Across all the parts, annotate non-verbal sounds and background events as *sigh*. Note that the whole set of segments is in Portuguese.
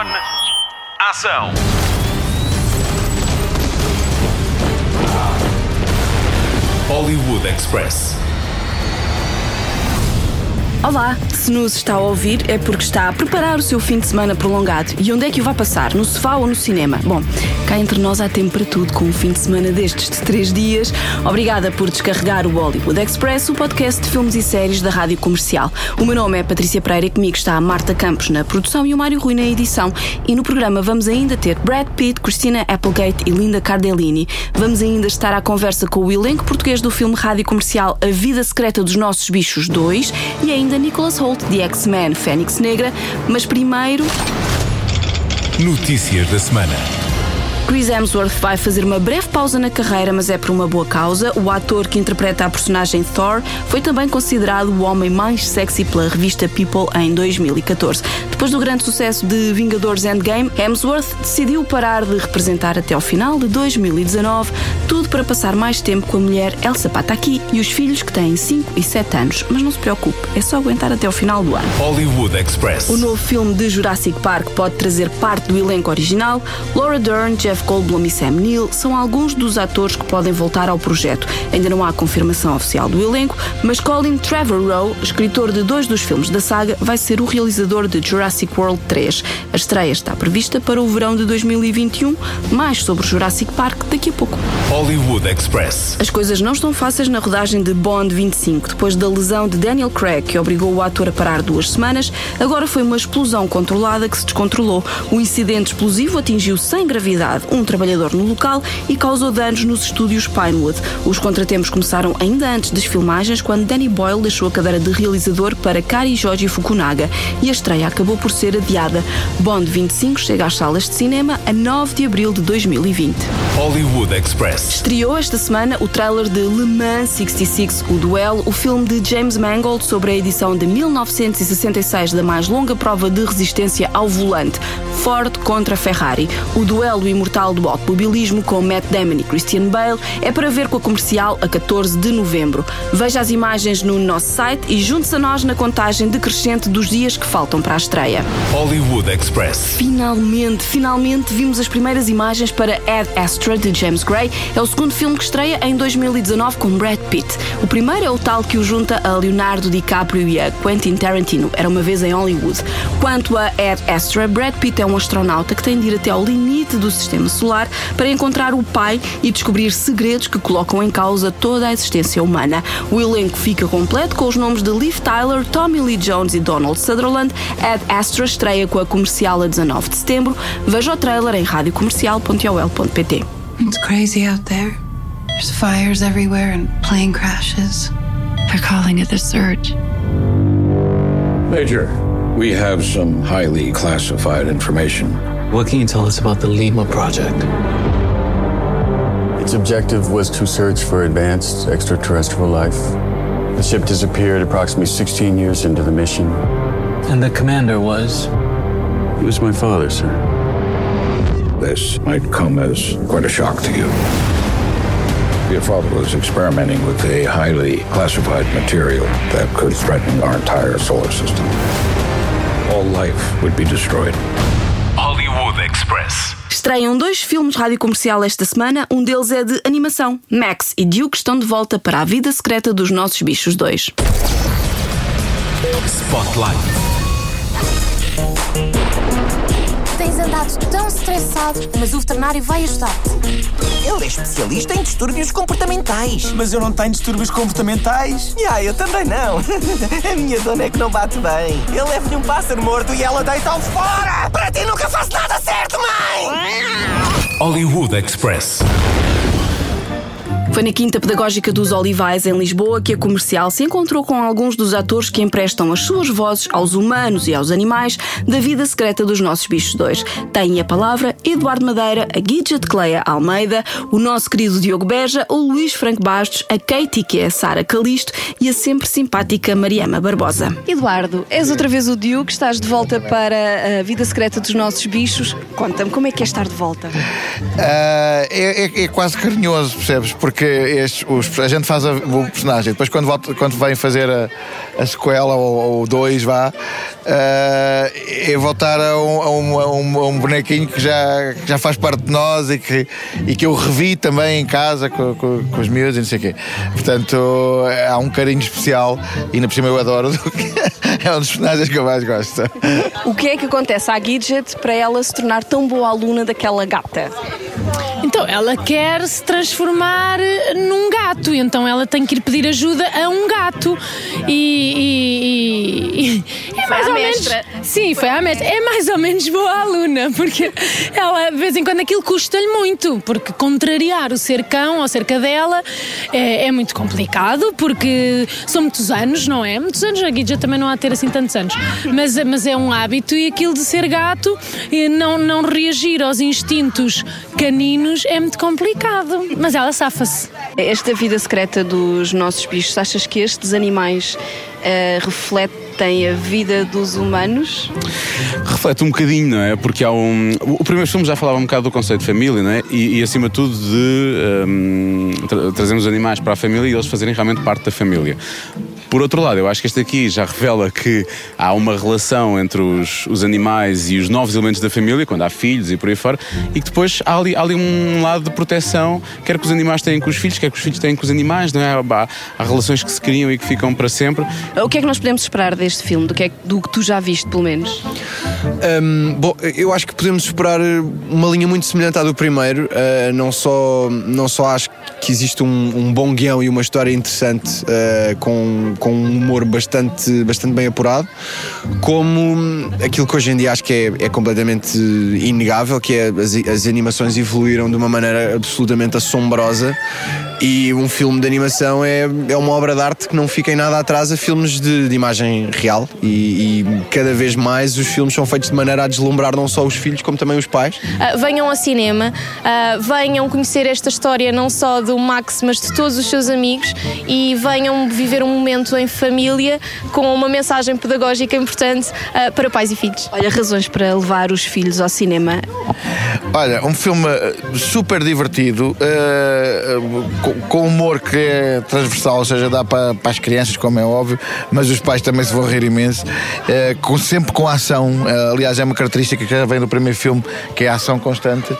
On. Ação. Hollywood Express. Olá, se nos está a ouvir é porque está a preparar o seu fim de semana prolongado. E onde é que o vai passar? No sofá ou no cinema? Bom, cá entre nós há tempo para tudo com um fim de semana destes de três dias. Obrigada por descarregar o Hollywood Express, o podcast de filmes e séries da Rádio Comercial. O meu nome é Patrícia Pereira e comigo está a Marta Campos na produção e o Mário Rui na edição. E no programa vamos ainda ter Brad Pitt, Christina Applegate e Linda Cardellini. Vamos ainda estar à conversa com o elenco português do filme Rádio Comercial A Vida Secreta dos Nossos Bichos 2 e ainda Nicholas Holt de X-Men Fênix Negra, mas primeiro. Notícias da semana. Chris Hemsworth vai fazer uma breve pausa na carreira, mas é por uma boa causa. O ator que interpreta a personagem Thor foi também considerado o homem mais sexy pela revista People em 2014. Depois do grande sucesso de Vingadores Endgame, Hemsworth decidiu parar de representar até ao final de 2019, tudo para passar mais tempo com a mulher Elsa Pataki e os filhos que têm 5 e 7 anos. Mas não se preocupe, é só aguentar até ao final do ano. Hollywood Express. O novo filme de Jurassic Park pode trazer parte do elenco original. Laura Dern, Jeff Goldblum e Sam Neill são alguns dos atores que podem voltar ao projeto. Ainda não há confirmação oficial do elenco, mas Colin Trevorrow, escritor de dois dos filmes da saga, vai ser o realizador de Jurassic World 3. A estreia está prevista para o verão de 2021. Mais sobre Jurassic Park daqui a pouco. Hollywood Express. As coisas não estão fáceis na rodagem de Bond 25. Depois da lesão de Daniel Craig, que obrigou o ator a parar duas semanas, agora foi uma explosão controlada que se descontrolou. O incidente explosivo atingiu sem gravidade um trabalhador no local e causou danos nos estúdios Pinewood. Os contratempos começaram ainda antes das filmagens, quando Danny Boyle deixou a cadeira de realizador para Kari Joji Fukunaga e a estreia acabou por ser adiada. Bond 25 chega às salas de cinema a 9 de abril de 2020. Hollywood Express. Estreou esta semana o trailer de Le Mans 66, o duelo, o filme de James Mangold sobre a edição de 1966 da mais longa prova de resistência ao volante, Ford contra Ferrari. O duelo imortal do automobilismo com Matt Damon e Christian Bale é para ver com a comercial a 14 de novembro. Veja as imagens no nosso site e junte-se a nós na contagem decrescente dos dias que faltam para a estreia. Hollywood Express. Finalmente, finalmente vimos as primeiras imagens para Ad Astra de James Gray. É o segundo filme que estreia em 2019 com Brad Pitt. O primeiro é o tal que o junta a Leonardo DiCaprio e a Quentin Tarantino. Era uma vez em Hollywood. Quanto a Ad Astra, Brad Pitt é um astronauta que tem de ir até ao limite do sistema solar para encontrar o pai e descobrir segredos que colocam em causa toda a existência humana. O elenco fica completo com os nomes de Liv Tyler, Tommy Lee Jones e Donald Sutherland. Ad Astra estreia com a comercial a 19 de setembro. Veja o trailer em radiocomercial.ol.pt. It's crazy out there. There's fires everywhere and plane crashes. They're calling it the surge. Major, we have some highly classified information. What can you tell us about the Lima project? Its objective was to search for advanced extraterrestrial life. The ship disappeared approximately 16 years into the mission. And the commander was? He was my father, sir. This might come as quite a shock to you. Your father was experimenting with a highly classified material that could threaten our entire solar system. All life would be destroyed. Express. Estreiam dois filmes rádio comercial esta semana. Um deles é de animação. Max e Duke estão de volta para a vida secreta dos nossos bichos dois. Spotlight. Tens andado tão estressado, mas o veterinário vai ajudar-te. Ele é especialista em distúrbios comportamentais. Mas eu não tenho distúrbios comportamentais. Ah, eu também não. *laughs* A minha dona é que não bate bem. Eu levo-lhe um pássaro morto e ela deita-o fora! Para ti nunca faço nada certo, mãe! Hollywood Express. Foi na Quinta Pedagógica dos Olivais, em Lisboa, que a comercial se encontrou com alguns dos atores que emprestam as suas vozes aos humanos e aos animais da vida secreta dos nossos bichos dois. Tem a palavra Eduardo Madeira, a Gidget Cleia Almeida, o nosso querido Diogo Beja, o Luís Franco Bastos, a Katie, que é a Sara Calisto, e a sempre simpática Mariama Barbosa. Eduardo, és outra vez o Diogo, estás de volta para a vida secreta dos nossos bichos. Conta-me, como é que é estar de volta? Ah, é, é- é quase carinhoso, percebes? Porque porque os, a gente faz a, o personagem, depois quando, volta, quando vem fazer a, a sequela ou o 2, vá, uh, é voltar a um, a, um, um, a um, bonequinho que já, que já faz parte de nós e que, e que eu revi também em casa com, com, com os miúdos e não sei o quê. Portanto, há um carinho especial e ainda por cima eu adoro. *laughs* é um dos personagens que eu mais gosto. O que é que acontece à Gidget para ela se tornar tão boa aluna daquela gata? Então, ela quer se transformar num gato, então ela tem que ir pedir ajuda a um gato. E, e, e é mais ou menos. Sim, foi à mestra. É mais ou menos boa aluna, porque ela, de vez em quando, aquilo custa-lhe muito, porque contrariar o ser cão ou ser cadela é, é, muito complicado, porque são muitos anos, não é? Muitos anos, a Guija também não há a ter assim tantos anos, mas, mas é um hábito e aquilo de ser gato e não, não reagir aos instintos caninos é muito complicado, mas ela safa-se. Esta vida secreta dos nossos bichos, achas que estes animais uh, refletem a vida dos humanos? Reflete um bocadinho, não é? Porque há um. O primeiro filme já falava um bocado do conceito de família, não é? E, e acima de tudo de um, tra trazermos os animais para a família e eles fazerem realmente parte da família. Por outro lado, eu acho que este aqui já revela que há uma relação entre os, os animais e os novos elementos da família, quando há filhos e por aí fora, e que depois há ali, há ali um lado de proteção, quer que os animais tenham com os filhos, quer que os filhos tenham com os animais, não é? Há, há relações que se criam e que ficam para sempre. O que é que nós podemos esperar deste filme? Do que, é, do que tu já viste, pelo menos? Um, bom, eu acho que podemos esperar uma linha muito semelhante à do primeiro. Uh, não, só, não só acho que existe um, um bom guião e uma história interessante uh, com, com um humor bastante, bastante bem apurado, como aquilo que hoje em dia acho que é, é completamente inegável, que é as, as animações evoluíram de uma maneira absolutamente assombrosa e um filme de animação é, é uma obra de arte que não fica em nada atrás a filmes de, de imagem real e, e, cada vez mais os filmes são feitos de maneira a deslumbrar não só os filhos como também os pais. Uh, venham ao cinema, uh, venham conhecer esta história não só do Max, mas de todos os seus amigos e venham viver um momento em família com uma mensagem pedagógica importante uh, para pais e filhos. Olha, razões para levar os filhos ao cinema. Olha, um filme super divertido, com humor que é transversal, ou seja, dá para, para as crianças, como é óbvio, mas os pais também se vão rir imenso, é, com, sempre com ação. É, aliás, é uma característica que já vem do primeiro filme, que é a ação constante.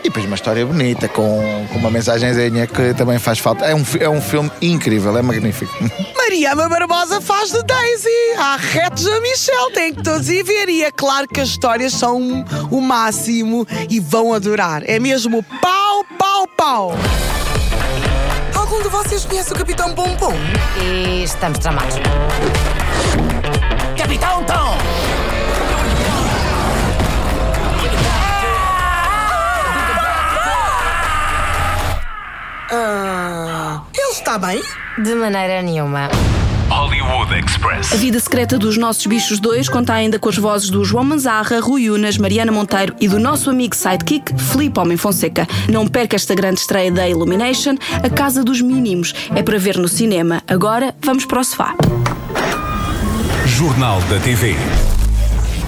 E depois uma história bonita, com, com uma mensagenzinha que também faz falta. É um, é um filme incrível, é magnífico. *laughs* Mariana Barbosa faz de Daisy. Há retos a Michelle, tem que todos ir ver. E é claro que as histórias são o máximo e vão adorar. É mesmo pau, pau, pau. Algum de vocês conhece o Capitão Pompom? E estamos tramados. Capitão Tom! Ah, ele está bem? De maneira nenhuma. Hollywood Express. A Vida Secreta dos Nossos Bichos 2 conta ainda com as vozes do João Manzarra, Rui Unas, Mariana Monteiro e do nosso amigo sidekick, Filipe Homem Fonseca. Não perca esta grande estreia da Illumination, A Casa dos Mínimos. É para ver no cinema. Agora vamos para o sofá. Jornal da TV.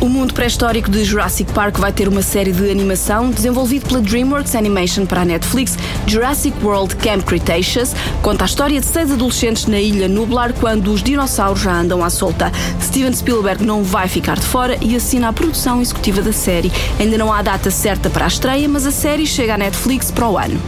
O mundo pré-histórico de Jurassic Park vai ter uma série de animação desenvolvida pela DreamWorks Animation para a Netflix. Jurassic World Camp Cretaceous conta a história de seis adolescentes na ilha Nublar quando os dinossauros já andam à solta. Steven Spielberg não vai ficar de fora e assina a produção executiva da série. Ainda não há data certa para a estreia, mas a série chega à Netflix para o ano.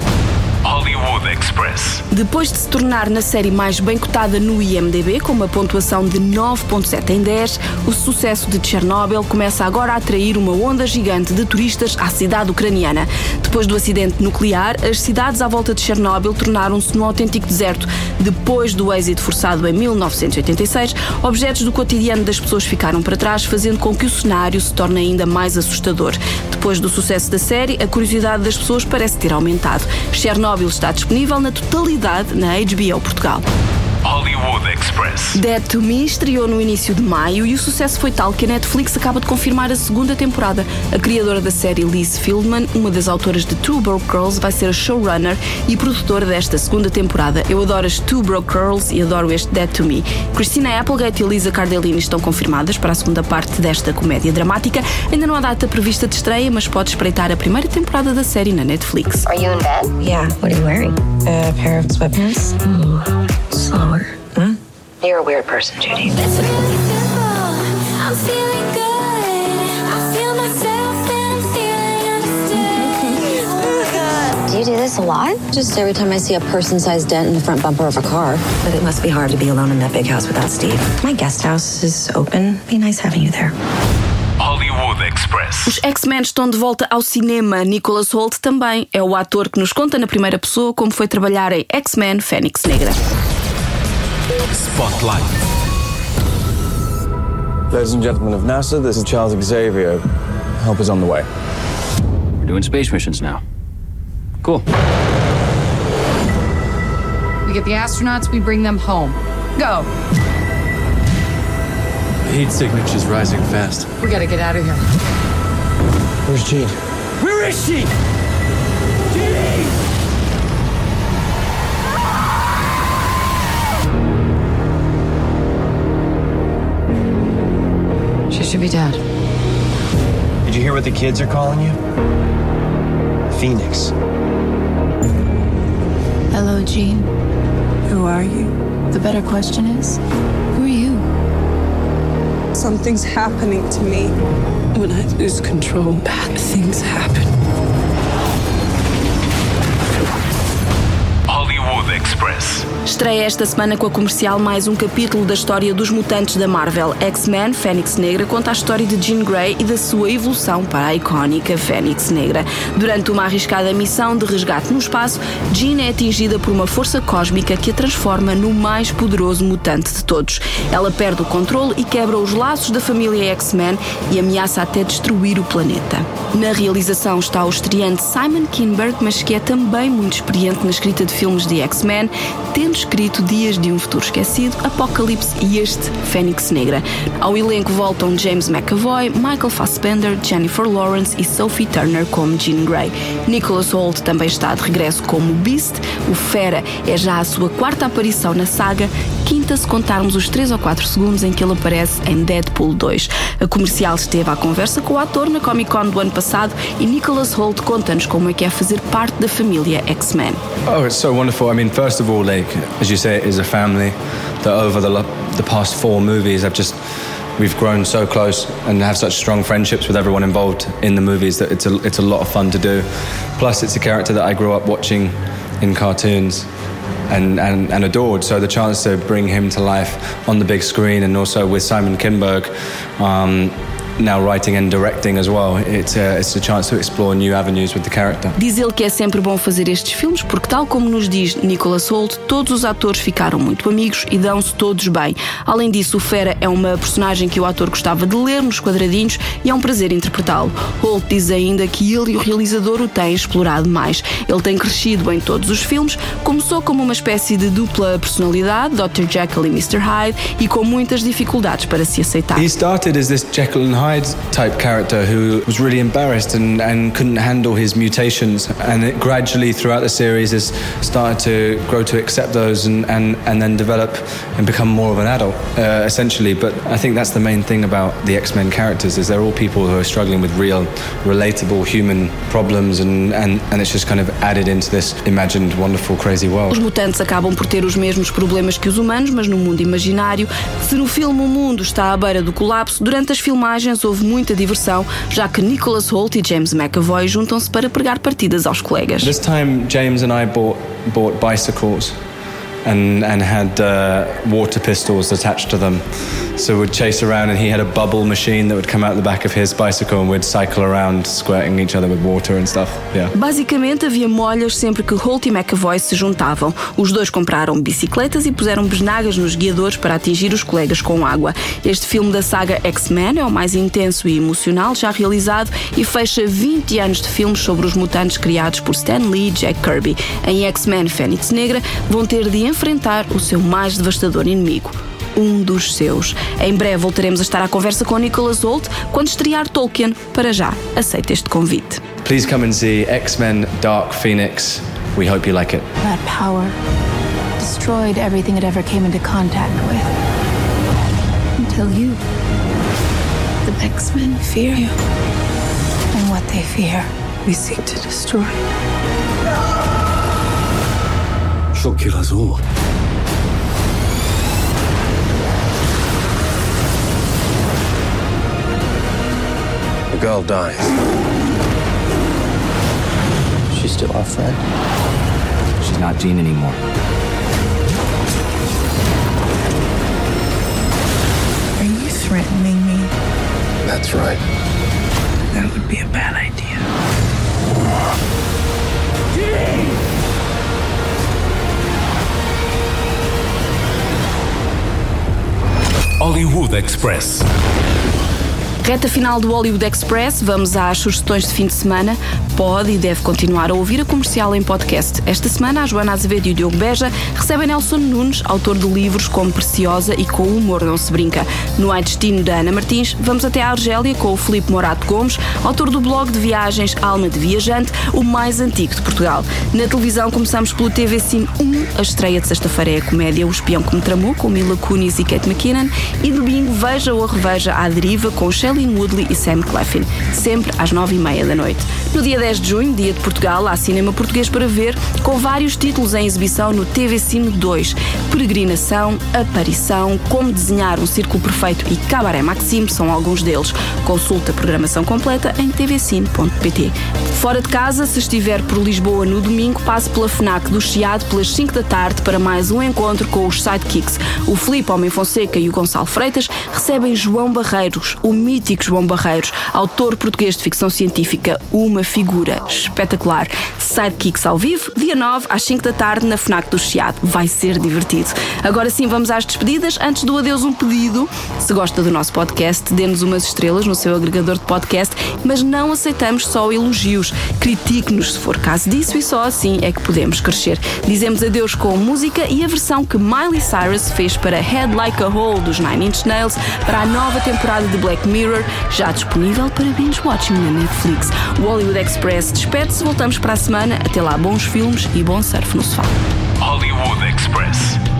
Hollywood Express. Depois de se tornar na série mais bem cotada no IMDb, com uma pontuação de 9.7 em 10, o sucesso de Chernobyl começa agora a atrair uma onda gigante de turistas à cidade ucraniana. Depois do acidente nuclear, as cidades à volta de Chernobyl tornaram-se num autêntico deserto. Depois do êxito forçado em 1986, objetos do cotidiano das pessoas ficaram para trás, fazendo com que o cenário se torne ainda mais assustador. Depois do sucesso da série, a curiosidade das pessoas parece ter aumentado. Chernobyl está disponível na totalidade na HBO Portugal. Hollywood Express. Dead to Me estreou no início de maio e o sucesso foi tal que a Netflix acaba de confirmar a segunda temporada. A criadora da série, Liz Fieldman, uma das autoras de Two Broke Girls, vai ser a showrunner e produtora desta segunda temporada. Eu adoro as Two Broke Girls e adoro este Dead to Me. Christina Applegate e Lisa Cardellini estão confirmadas para a segunda parte desta comédia dramática. Ainda não há data prevista de estreia, mas pode espreitar a primeira temporada da série na Netflix. Are you in bed? Yeah. What are you wearing? A pair of sweatpants? Ooh, slower. You're a weird person, Judy. I'm feeling good. I feel myself and feeling understood. Do you do this a lot? Just every time I see a person sized dent in the front bumper of a car. But it must be hard to be alone in that big house without Steve. My guest house is open. Be nice having you there. Hollywood Express. Os X-Men estão de volta ao cinema. Nicholas Holt também é o ator que nos conta na primeira pessoa como foi trabalhar em X-Men Fênix Negra. Spotlight. Ladies and gentlemen of NASA, this is Charles Xavier. Help is on the way. We're doing space missions now. Cool. We get the astronauts, we bring them home. Go. The heat signature's rising fast. We gotta get out of here. Where's Jean? Where is she? Be dead. Did you hear what the kids are calling you? Phoenix. Hello, Jean. Who are you? The better question is, who are you? Something's happening to me. When I lose control, bad things happen. Express. Estreia esta semana com a comercial mais um capítulo da história dos mutantes da Marvel. X-Men Fênix Negra conta a história de Jean Grey e da sua evolução para a icónica Fênix Negra. Durante uma arriscada missão de resgate no espaço, Jean é atingida por uma força cósmica que a transforma no mais poderoso mutante de todos. Ela perde o controle e quebra os laços da família X-Men e ameaça até destruir o planeta. Na realização está o estreante Simon Kinberg, mas que é também muito experiente na escrita de filmes de X-Men, tendo escrito Dias de um Futuro Esquecido, Apocalipse e este Fênix Negra. Ao elenco voltam James McAvoy, Michael Fassbender, Jennifer Lawrence e Sophie Turner como Jean Grey. Nicholas Hoult também está de regresso como Beast. O Fera é já a sua quarta aparição na saga, quinta se contarmos os 3 ou 4 segundos em que ele aparece em Deadpool 2. A comercial esteve à conversa com o ator na Comic Con do ano passado e Nicholas Hoult conta-nos como é que é fazer parte da família X-Men. Oh, it's so wonderful. I mean, first of all, like as you say, it is a family that over the the past four movies, I've just we've grown so close and have such strong friendships with everyone involved in the movies that it's a it's a lot of fun to do. Plus, it's a character that I grew up watching in cartoons. And, and, and adored. So the chance to bring him to life on the big screen and also with Simon Kinberg um, now writing and directing as well, it's a, it's a chance to explore new avenues with the character. Diz ele que é sempre bom fazer estes filmes porque, tal como nos diz Nicholas Hoult, todos os atores ficaram muito amigos e dão-se todos bem. Além disso, o Fera é uma personagem que o ator gostava de ler nos quadradinhos e é um prazer interpretá-lo. Hoult diz ainda que ele e o realizador o têm explorado mais. Ele tem crescido em todos os filmes, começou como uma espécie de dupla personalidade, Dr. Jekyll e Mr. Hyde, e com muitas dificuldades para se aceitar. He started as this Jekyll and Hyde type character who was really embarrassed and, and couldn't handle his mutations. And it gradually, throughout the series, has started to grow to accept those and, and, and then develop and become more of an adult, uh, essentially. But I think that's the main thing about the X Men characters is they're all people who are struggling with real, relatable human problems, and, and, and it's just kind of added into this imagined, wonderful, crazy world. Os mutantes acabam por ter os mesmos problemas que os humanos, mas no mundo imaginário. Se no filme o mundo está à beira do colapso, durante as filmagens houve muita diversão, já que Nicholas Hoult e James McAvoy juntam-se para pregar partidas aos colegas. This time, James and I bought bought bicycles, and and had uh, water pistols attached to them. So we'd chase around, and he had a bubble machine that would come out the back of his bicycle, and we'd cycle around, squirting each other with water and stuff. Yeah. Basicamente havia molhas sempre que Holt e McAvoy se juntavam. Os dois compraram bicicletas e puseram besnagas nos guiadores para atingir os colegas com água. Este filme da saga X-Men é o mais intenso e emocional já realizado e fecha 20 anos de filmes sobre os mutantes criados por Stan Lee e Jack Kirby. Em X-Men Fênix Negra vão ter de enfrentar o seu mais devastador inimigo. Um dos seus. Em breve voltaremos a estar à conversa com Nicholas Holt quando estrear Tolkien. Para já, aceita este convite. Please come and see X-Men Dark Phoenix. We hope you like it. That power destroyed everything it ever came into contact with. Until you. The X-Men fear you. And what they fear, we seek to destroy. She'll kill us all. The girl dies. She's still our friend. She's not Jean anymore. Are you threatening me? That's right. That would be a bad idea. Hollywood Express. Reta final do Hollywood Express, vamos às sugestões de fim de semana. Pode e deve continuar a ouvir a comercial em podcast. Esta semana, a Joana Azevedo e o Diogo Beja recebem Nelson Nunes, autor de livros como Preciosa e Com o Humor Não Se Brinca. No Ai Destino da Ana Martins, vamos até a Argélia com o Filipe Morato Gomes, autor do blog de viagens Alma de Viajante, o mais antigo de Portugal. Na televisão, começamos pelo TV Cine 1. A estreia de sexta-feira é a comédia O Espião que Me Tramou, com Mila Kunis e Kate McKinnon. E domingo, veja ou reveja à deriva com Shailene Woodley e Sam Cleffin, sempre às nove e meia da noite. No dia 10 de junho, dia de Portugal, há cinema português para ver, com vários títulos em exibição no TV Cine 2. Peregrinação, Aparição, Como Desenhar um Círculo Perfeito e Cabaré Maxime são alguns deles. Consulta a programação completa em tvcine.pt. Fora de casa, se estiver por Lisboa no domingo, passe pela FNAC do Chiado pelas 5 da tarde para mais um encontro com os Sidekicks. O Filipe Homem Fonseca e o Gonçalo Freitas recebem João Barreiros, o mítico João Barreiros, autor português de ficção científica, uma figura espetacular. Sidekicks ao vivo, dia 9 às 5 da tarde na FNAC do Chiado. Vai ser divertido. Agora sim, vamos às despedidas. Antes do adeus, um pedido. Se gosta do nosso podcast, dê-nos umas estrelas no seu agregador de podcast, mas não aceitamos só elogios. Critique-nos se for caso disso e só assim é que podemos crescer. Dizemos adeus com música e a versão que Miley Cyrus fez para Head Like a Hole dos Nine Inch Nails para a nova temporada de Black Mirror, já disponível para binge watching na Netflix. O Hollywood Express despede-se, voltamos para a semana. Até lá, bons filmes e bom surf no sofá. Hollywood Express.